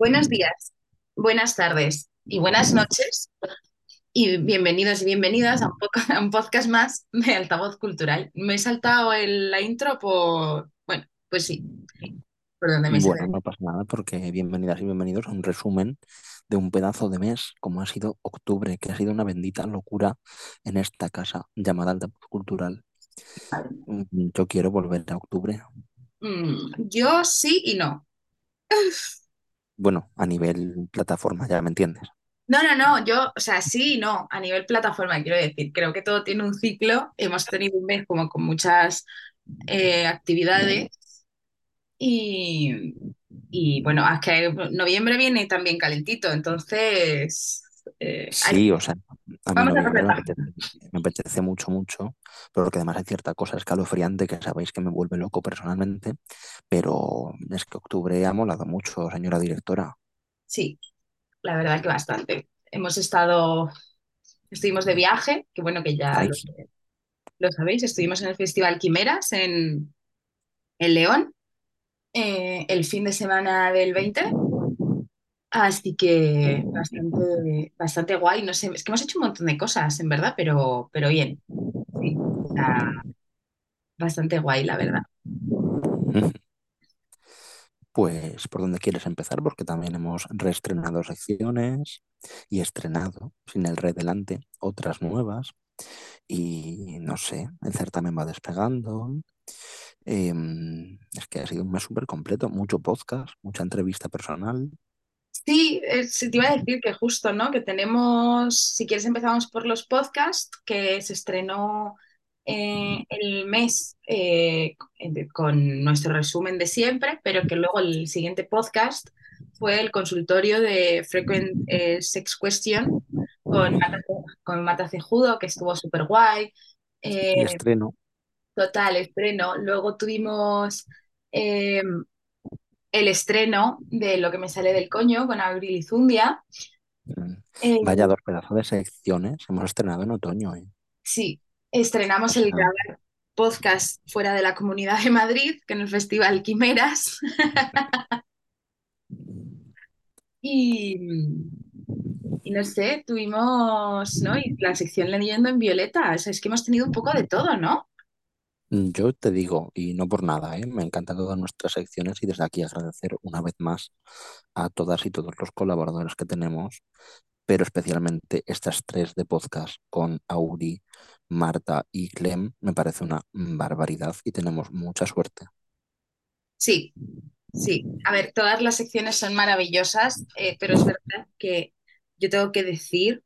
Buenos días, buenas tardes y buenas noches y bienvenidos y bienvenidas a un, poco- a un podcast más de Altavoz Cultural. Me he saltado el- la intro por, bueno, pues sí, por donde me Bueno, no pasa nada porque bienvenidas y bienvenidos a un resumen de un pedazo de mes como ha sido octubre, que ha sido una bendita locura en esta casa llamada Altavoz Cultural. Yo quiero volver a octubre. Mm, yo sí y no. Bueno, a nivel plataforma, ya me entiendes. No, no, no, yo, o sea, sí no, a nivel plataforma, quiero decir, creo que todo tiene un ciclo. Hemos tenido un mes como con muchas eh, actividades y, y bueno, es que noviembre viene también calentito, entonces eh, hay- Sí, o sea, a mí vamos a noviembre me apetece, me apetece mucho, mucho, pero que además hay cierta cosa escalofriante que sabéis que me vuelve loco personalmente, pero es que octubre ha molado mucho, señora directora. Sí, la verdad que bastante. Hemos estado, estuvimos de viaje, que bueno, que ya lo sabéis, estuvimos en el Festival Quimeras en, en León eh, el fin de semana del 20, así que bastante, bastante guay. No sé, es que hemos hecho un montón de cosas, en verdad, pero, pero bien, sí, está bastante guay, la verdad. Pues por dónde quieres empezar, porque también hemos reestrenado secciones y estrenado, sin el re delante, otras nuevas. Y no sé, el certamen va despegando. Em, es que ha sido un mes súper completo, mucho podcast, mucha entrevista personal. Sí, eh, sí, te iba a decir que justo, ¿no? Que tenemos, si quieres empezamos por los podcasts, que se estrenó eh, el mes eh, con nuestro resumen de siempre, pero que luego el siguiente podcast fue el consultorio de Frequent eh, Sex Question con Marta, con Marta Cejudo, que estuvo súper guay. Estreno, total, estreno. Luego tuvimos... el estreno de Lo que me sale del coño con Abril Izundia. mm, vaya Eh, dos pedazos de secciones, hemos estrenado en otoño. ¿eh? sí, estrenamos el grabar podcast fuera de la Comunidad de Madrid, que en el Festival Quimeras. Y, y no sé, tuvimos, ¿no? Y la sección leyendo en violeta. O sea, es que hemos tenido un poco de todo, ¿no? Yo te digo, y no por nada, ¿eh? me encantan todas nuestras secciones y desde aquí agradecer una vez más a todas y todos los colaboradores que tenemos pero especialmente estas tres de podcast con Auri, Marta y Clem me parece una barbaridad y tenemos mucha suerte. Sí, sí. A ver, todas las secciones son maravillosas, eh, pero es verdad que yo tengo que decir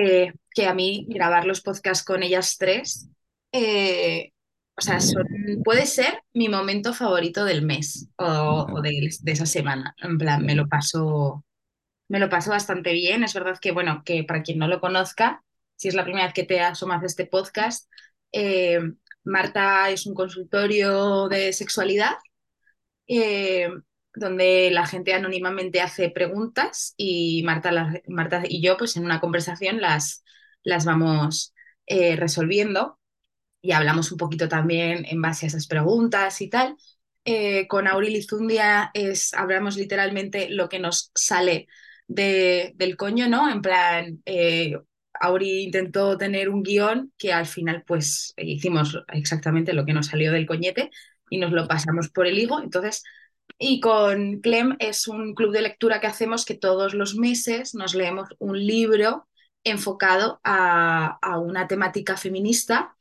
eh, que a mí grabar los podcasts con ellas tres, eh, o sea, son- puede ser mi momento favorito del mes o, o de, de esa semana. En plan, me lo paso, me lo paso bastante bien. Es verdad que, bueno, que para quien no lo conozca, si es la primera vez que te asomas a este podcast, eh, Marta es un consultorio de sexualidad eh, donde la gente anónimamente hace preguntas y Marta, Marta y yo, pues en una conversación las, las vamos eh, resolviendo y hablamos un poquito también en base a esas preguntas y tal. Eh, con Auril Izundia es, hablamos literalmente lo que nos sale de- del coño, ¿no? En plan, eh, intentó tener un guion que al final pues hicimos exactamente lo que nos salió del coñete y nos lo pasamos por el higo. Entonces, y con Clem es un club de lectura que hacemos que todos los meses nos leemos un libro enfocado a, a una temática feminista.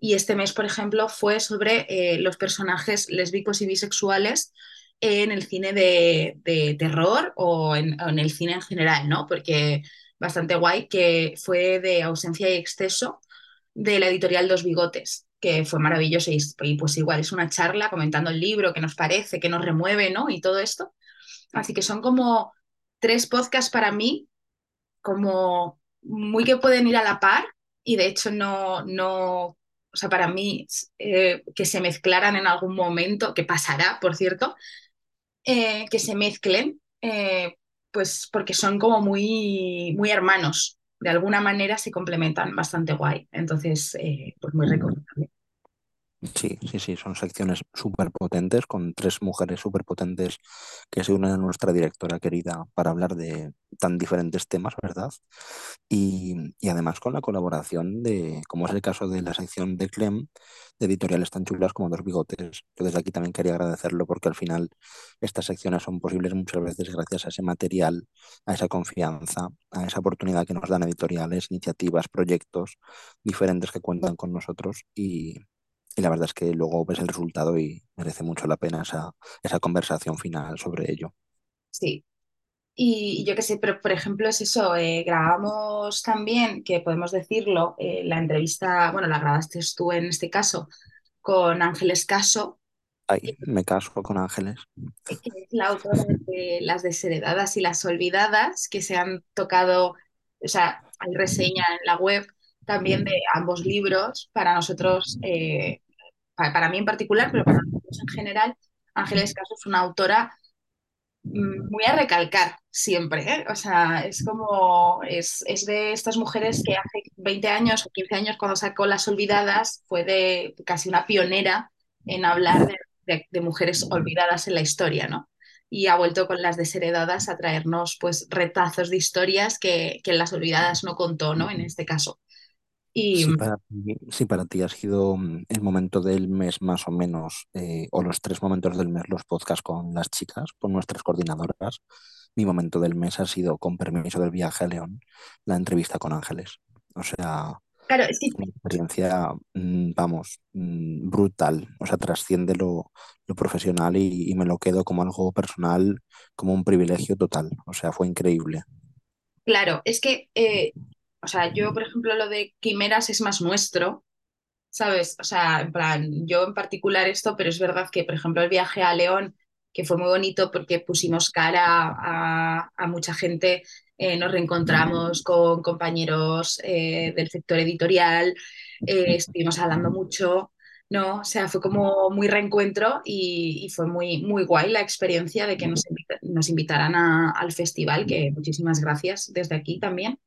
Y este mes, por ejemplo, fue sobre eh, los personajes lésbicos y bisexuales en el cine de, terror o en, el cine en general, ¿no? Porque bastante guay, que fue de ausencia y exceso de la editorial Dos Bigotes, que fue maravilloso y, y, pues igual es una charla comentando el libro, qué nos parece, qué nos remueve, ¿no? Y todo esto. Así que son como tres podcasts para mí, como muy que pueden ir a la par y de hecho no, no o sea, para mí eh, que se mezclaran en algún momento, que pasará, por cierto, eh, que se mezclen, eh, pues porque son como muy, muy hermanos. De alguna manera se complementan bastante guay. Entonces, pues muy recomendable. Sí, sí, sí, son secciones súper potentes, con tres mujeres súper potentes que se unen a nuestra directora querida para hablar de tan diferentes temas, ¿verdad? Y, y además con la colaboración de, como es el caso de la sección de Clem, de editoriales tan chulas como Dos Bigotes. Yo desde aquí también quería agradecerlo porque al final estas secciones son posibles muchas veces gracias a ese material, a esa confianza, a esa oportunidad que nos dan editoriales, iniciativas, proyectos diferentes que cuentan con nosotros y y la verdad es que luego ves el resultado y merece mucho la pena esa, esa conversación final sobre ello. Sí. Y, yo qué sé, pero por ejemplo es eso, eh, grabamos también, que podemos decirlo, eh, la entrevista, bueno, la grabaste tú en este caso, con Ángeles Caso, Ay, me caso con Ángeles. que es la autora de Las Desheredadas y Las Olvidadas, que se han tocado, o sea, hay reseña en la web también de ambos libros. Para nosotros, eh, para, mí en particular, pero para nosotros en general, Ángeles Caso es una autora mm, muy a recalcar siempre, ¿eh? O sea, es como, es, es de estas mujeres que hace 20 años o 15 años cuando sacó Las Olvidadas fue de casi una pionera en hablar de, de- de mujeres olvidadas en la historia, ¿no? Y ha vuelto con Las Desheredadas a traernos pues retazos de historias que, que Las Olvidadas no contó, ¿no? En este caso. Y Si para ti, si para ti ha sido mm, el momento del mes más o menos, eh, o los tres momentos del mes, los podcasts con las chicas, con nuestras coordinadoras, mi momento del mes ha sido, con permiso del viaje a León, la entrevista con Ángeles. O sea, claro, una experiencia, mm, vamos, mm, brutal. O sea, trasciende lo, lo profesional y, y me lo quedo como algo personal, como un privilegio total. O sea, fue increíble. Claro, es que, eh, o sea, yo, por ejemplo, lo de quimeras es más nuestro, ¿sabes? O sea, en plan, yo en particular esto, pero es verdad que, por ejemplo, el viaje a León, que fue muy bonito porque pusimos cara a, a mucha gente, eh, nos reencontramos con compañeros eh, del sector editorial, eh, estuvimos hablando mucho, ¿no? O sea, fue como muy reencuentro y, y fue muy, muy guay la experiencia de que nos, invita- nos invitaran a- al festival, que muchísimas gracias desde aquí también.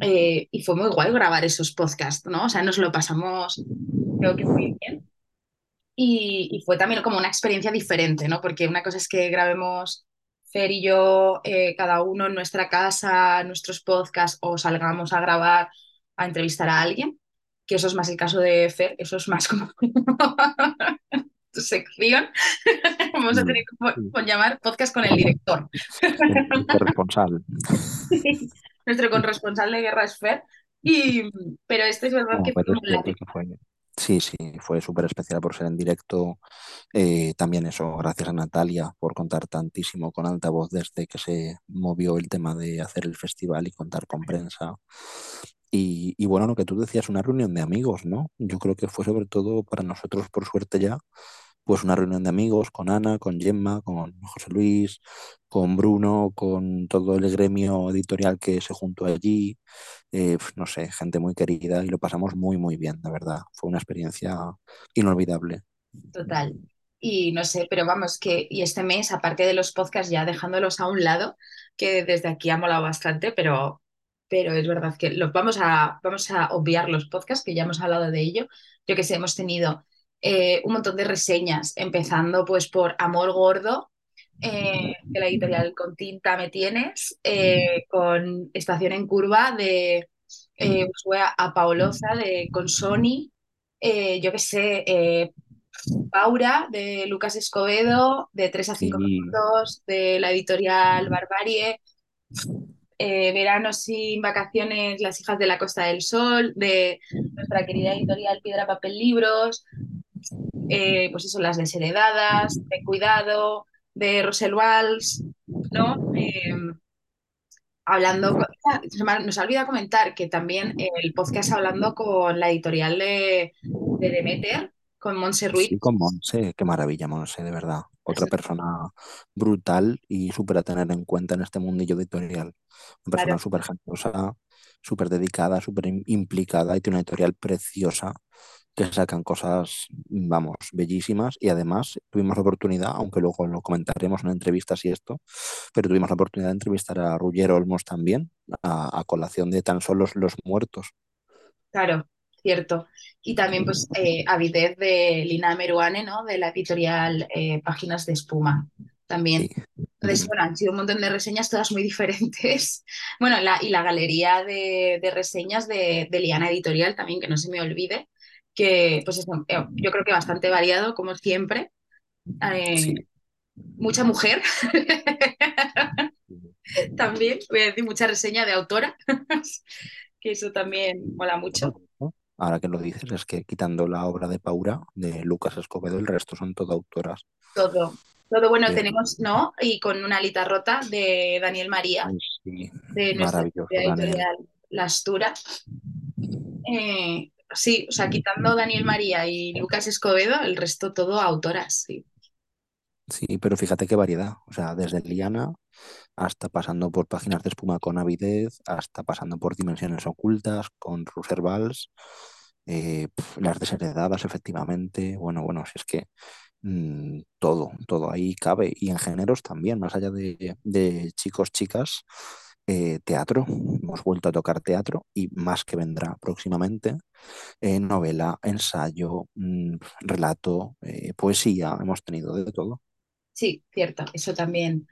Eh, y fue muy guay grabar esos podcasts, ¿no? O sea, nos lo pasamos, creo que muy bien. Y, y fue también como una experiencia diferente, ¿no? Porque una cosa es que grabemos Fer y yo, eh, cada uno en nuestra casa, nuestros podcasts, o salgamos a grabar, a entrevistar a alguien, que eso es más el caso de Fer, eso es más como tu sección. Vamos a tener Mm. que po- po- llamar podcast con el director. El el corresponsal. Nuestro corresponsal de guerra es Fer. Y, pero este es verdad No, que fue que fue. Sí, sí, fue súper especial por ser en directo. Eh, también eso, gracias a Natalia por contar tantísimo con altavoz desde que se movió el tema de hacer el festival y contar con prensa. Y, y bueno, lo que tú decías, una reunión de amigos, ¿no? Yo creo que fue sobre todo para nosotros, por suerte ya, pues una reunión de amigos con Ana, con Gemma, con José Luis, con Bruno, con todo el gremio editorial que se juntó allí eh, no sé, gente muy querida y lo pasamos muy, muy bien, de verdad. Fue una experiencia inolvidable. Total. Y no sé, pero vamos, que y este mes, aparte de los podcasts, ya dejándolos a un lado, que desde aquí ha molado bastante, pero, pero es verdad que los vamos a, vamos a obviar los podcasts, que ya hemos hablado de ello. Yo que sé, hemos tenido eh, un montón de reseñas, empezando pues por Amor Gordo, eh, de la editorial Con Tinta Me Tienes, eh, con Estación en Curva de eh, Ushuaia a Paolosa de con Sony, eh, yo que sé, eh, Paura, de Lucas Escobedo, de 3 a 5 Sí, minutos, de la editorial Barbarie, eh, Verano sin vacaciones, Las hijas de la Costa del Sol, de nuestra querida editorial Piedra, Papel, Libros, eh, pues eso, Las Desheredadas, de Cuidado, de Rosel Walsh, ¿no? Eh, hablando, con- nos ha olvidado comentar que también el podcast hablando con la editorial de, de Demeter, con Montse Ruiz, sí, con Monse, qué maravilla, Monse, de verdad. Otra persona brutal y súper a tener en cuenta en este mundillo editorial. Una claro, persona súper generosa, súper dedicada, súper im- implicada y tiene una editorial preciosa que sacan cosas, vamos, bellísimas y además tuvimos la oportunidad, aunque luego lo comentaremos en entrevistas y esto, pero tuvimos la oportunidad de entrevistar a Ruggero Olmos también, a, a colación de tan solo los muertos. claro. cierto. Y también, pues, eh, Avidez de Lina Meruane, ¿no? De la editorial eh, Páginas de Espuma, Sí. también. Entonces, bueno, han sido un montón de reseñas, todas muy diferentes. Bueno, la, y la galería de, de reseñas de, de Liana Editorial también, que no se me olvide, que, pues, eso, eh, yo creo que bastante variado, como siempre. Sí. Eh, mucha mujer también, voy a decir mucha reseña de autora, que eso también mola mucho. Ahora que lo dices, es que quitando la obra de Paura, de Lucas Escobedo, el resto son todo autoras. Todo, todo bueno tenemos, ¿no? Y con una alita rota de Daniel María, ay, sí, de nuestra editorial La Astura. Eh, sí, o sea, quitando Daniel María y Lucas Escobedo, el resto todo autoras, sí. Sí, pero fíjate qué variedad. O sea, desde Liana hasta pasando por páginas de espuma con avidez, hasta pasando por dimensiones ocultas con Russer Valls, eh, las desheredadas, efectivamente. Bueno, bueno, si es que mm, todo, todo ahí cabe. Y en géneros también, más allá de, de chicos, chicas, eh, teatro. Hemos vuelto a tocar teatro y más que vendrá próximamente. Eh, novela, ensayo, mm, relato, eh, poesía, hemos tenido de todo. Sí, cierto, eso también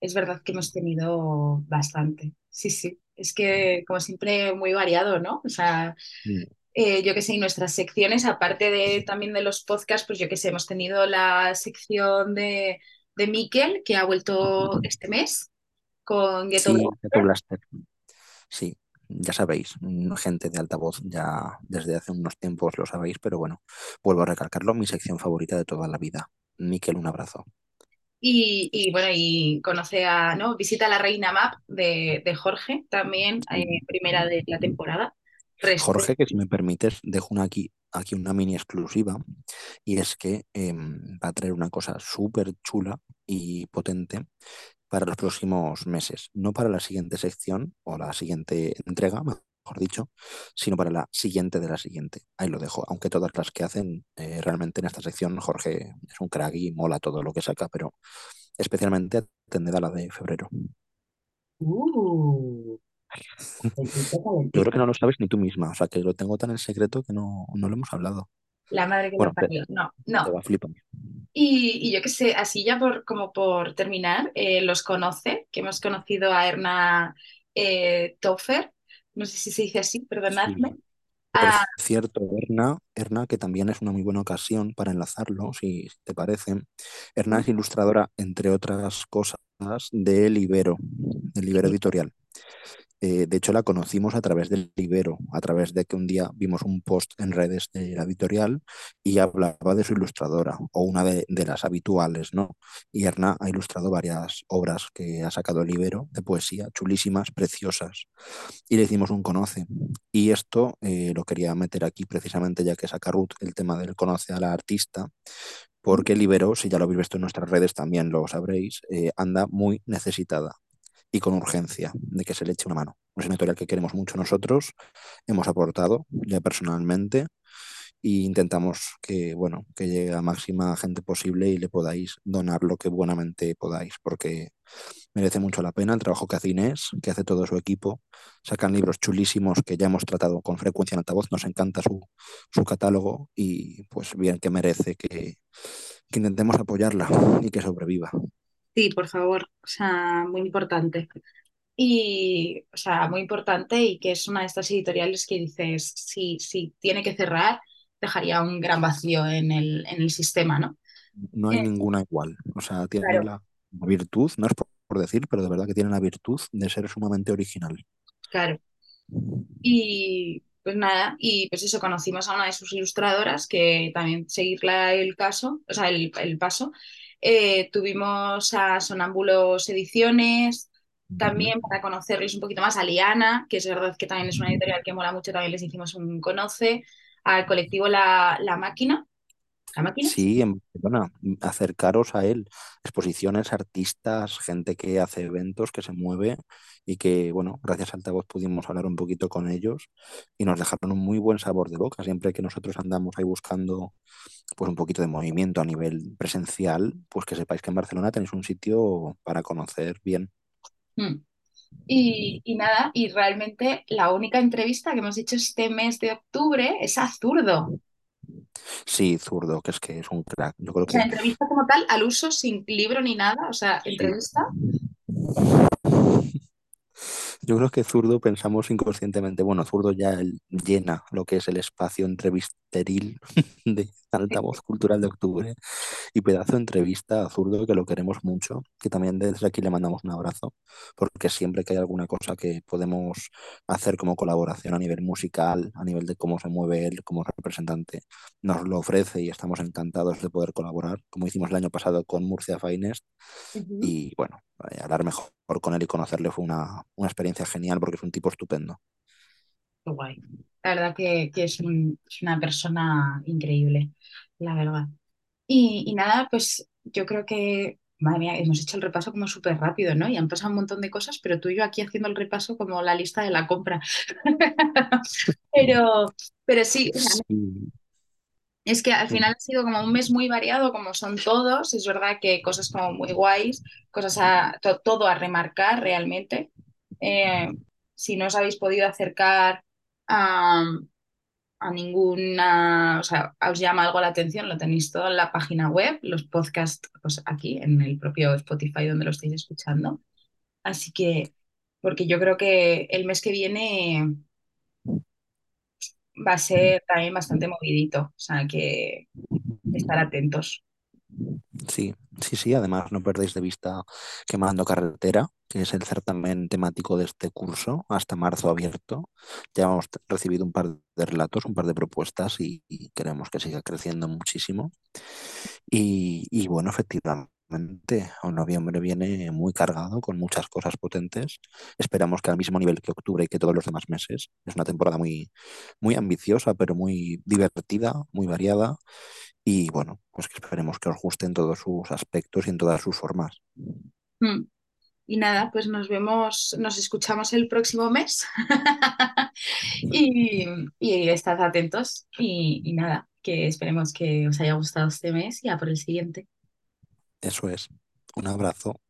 es verdad que hemos tenido bastante. Sí, sí, es que como siempre muy variado, ¿no? O sea, Mm. eh, yo que sé, y nuestras secciones, aparte de también de los podcasts, pues yo que sé, hemos tenido la sección de, de Miquel, que ha vuelto este mes con Ghetto Sí, Blaster. Blaster. Sí, ya sabéis, mm, gente de altavoz, ya desde hace unos tiempos lo sabéis, pero bueno, vuelvo a recalcarlo, mi sección favorita de toda la vida. Miquel, un abrazo. Y, y, bueno, y conoce a, ¿no? Visita la Reina Map de, de Jorge, también, eh, primera de la temporada. Resto. Jorge, que si me permites, dejo una aquí, aquí una mini exclusiva, y es que em, va a traer una cosa súper chula y potente para los próximos meses, no para la siguiente sección o la siguiente entrega, mejor dicho, sino para la siguiente de la siguiente. Ahí lo dejo, aunque todas las que hacen eh, realmente en esta sección, Jorge es un crack y mola todo lo que saca, pero especialmente atended a la de febrero. Uh, Yo creo que no lo sabes ni tú misma, o sea que lo tengo tan en secreto que no, no lo hemos hablado. La madre que Bueno, te, parió. No, te no. va a flipar. Y, y yo qué sé, así ya por, como por terminar, eh, los conoce, que hemos conocido a Erna eh, Toffer, no sé si se dice así, perdonadme. Sí. Por Ah, cierto, Erna, Erna, que también es una muy buena ocasión para enlazarlo, si te parece. Erna es ilustradora, entre otras cosas, de Libero, del Libero. Editorial. Eh, de hecho, la conocimos a través del Libero, a través de que un día vimos un post en redes de la editorial y hablaba de su ilustradora, o una de, las habituales, ¿no? Y Erna ha ilustrado varias obras que ha sacado el Libero de poesía, chulísimas, preciosas y le hicimos un conoce. Y esto eh, lo quería meter aquí precisamente ya que saca Ruth el tema del conoce a la artista, porque Libero, si ya lo habéis visto en nuestras redes también lo sabréis, eh, anda muy necesitada y con urgencia de que se le eche una mano. Es una editorial que queremos mucho nosotros, hemos aportado ya personalmente e intentamos que, bueno, que llegue a máxima gente posible y le podáis donar lo que buenamente podáis, porque merece mucho la pena el trabajo que hace Inés, que hace todo su equipo. Sacan libros chulísimos que ya hemos tratado con frecuencia en altavoz, nos encanta su, su catálogo y pues bien que merece que, que intentemos apoyarla y que sobreviva. Sí, por favor, o sea, muy importante. Y, o sea, muy importante y que es una de estas editoriales que dices, si, si tiene que cerrar, dejaría un gran vacío en el, en el sistema, ¿no? No hay Eh, ninguna igual. O sea, tiene claro, la virtud, no es por por decir, pero de verdad que tiene la virtud de ser sumamente original. claro. Y pues nada, y pues eso, conocimos a una de sus ilustradoras que también seguirla el caso, o sea, el, el paso. Eh, tuvimos a Sonámbulos Ediciones, también para conocerles un poquito más a Liana, que es verdad que también es una editorial que mola mucho, también les hicimos un conoce, al colectivo La, La Máquina. ¿La Máquina? Sí, en Barcelona, acercaros a él. Exposiciones, artistas, gente que hace eventos, que se mueve y que, bueno, gracias a Altavoz pudimos hablar un poquito con ellos y nos dejaron un muy buen sabor de boca. Siempre que nosotros andamos ahí buscando pues un poquito de movimiento a nivel presencial, pues que sepáis que en Barcelona tenéis un sitio para conocer bien. Hmm. Y, y nada, y realmente la única entrevista que hemos hecho este mes de octubre es a Zurdo. Sí, zurdo, que es que es un crack. Yo creo O sea, que entrevista como tal, al uso, sin libro ni nada. O sea, entrevista. Yo creo que zurdo pensamos inconscientemente, bueno, zurdo ya llena lo que es el espacio entrevisteril de altavoz cultural de octubre y pedazo de entrevista a zurdo que lo queremos mucho, que también desde aquí le mandamos un abrazo, porque siempre que hay alguna cosa que podemos hacer como colaboración a nivel musical, a nivel de cómo se mueve él como representante, nos lo ofrece y estamos encantados de poder colaborar, como hicimos el año pasado con Murcia Finest. Y bueno, eh, hablar mejor con él y conocerle fue una, una experiencia genial porque es un tipo estupendo. Qué guay. La verdad que, que es, un- es una persona increíble, la verdad. Y, y nada, pues yo creo que, madre mía, hemos hecho el repaso como súper rápido, ¿no? Y han pasado un montón de cosas, pero tú y yo aquí haciendo el repaso como la lista de la compra. Pero, pero Sí. Es que al Mm, final ha sido como un mes muy variado, como son todos. Es verdad que cosas como muy guays, cosas a, to- todo a remarcar realmente. Eh, si no os habéis podido acercar a, a ninguna, o sea, os llama algo la atención, lo tenéis todo en la página web, los podcasts, pues aquí en el propio Spotify donde lo estáis escuchando. Así que, porque yo creo que el mes que viene va a ser también bastante movidito, o sea, que estar atentos. Sí, sí, sí, además no perdéis de vista Quemando Carretera, que es el certamen temático de este curso, hasta marzo abierto. Ya hemos recibido un par de relatos, un par de propuestas y, y queremos que siga creciendo muchísimo. Y, y bueno, efectivamente, en noviembre viene muy cargado con muchas cosas potentes. Esperamos que al mismo nivel que octubre y que todos los demás meses. Es una temporada muy, muy ambiciosa, pero muy divertida, muy variada. Y bueno, pues que esperemos que os guste en todos sus aspectos y en todas sus formas. Mm. Y nada, pues nos vemos, nos escuchamos el próximo mes y, y estad atentos y nada, que esperemos que os haya gustado este mes y a por el siguiente. Eso es. Un abrazo.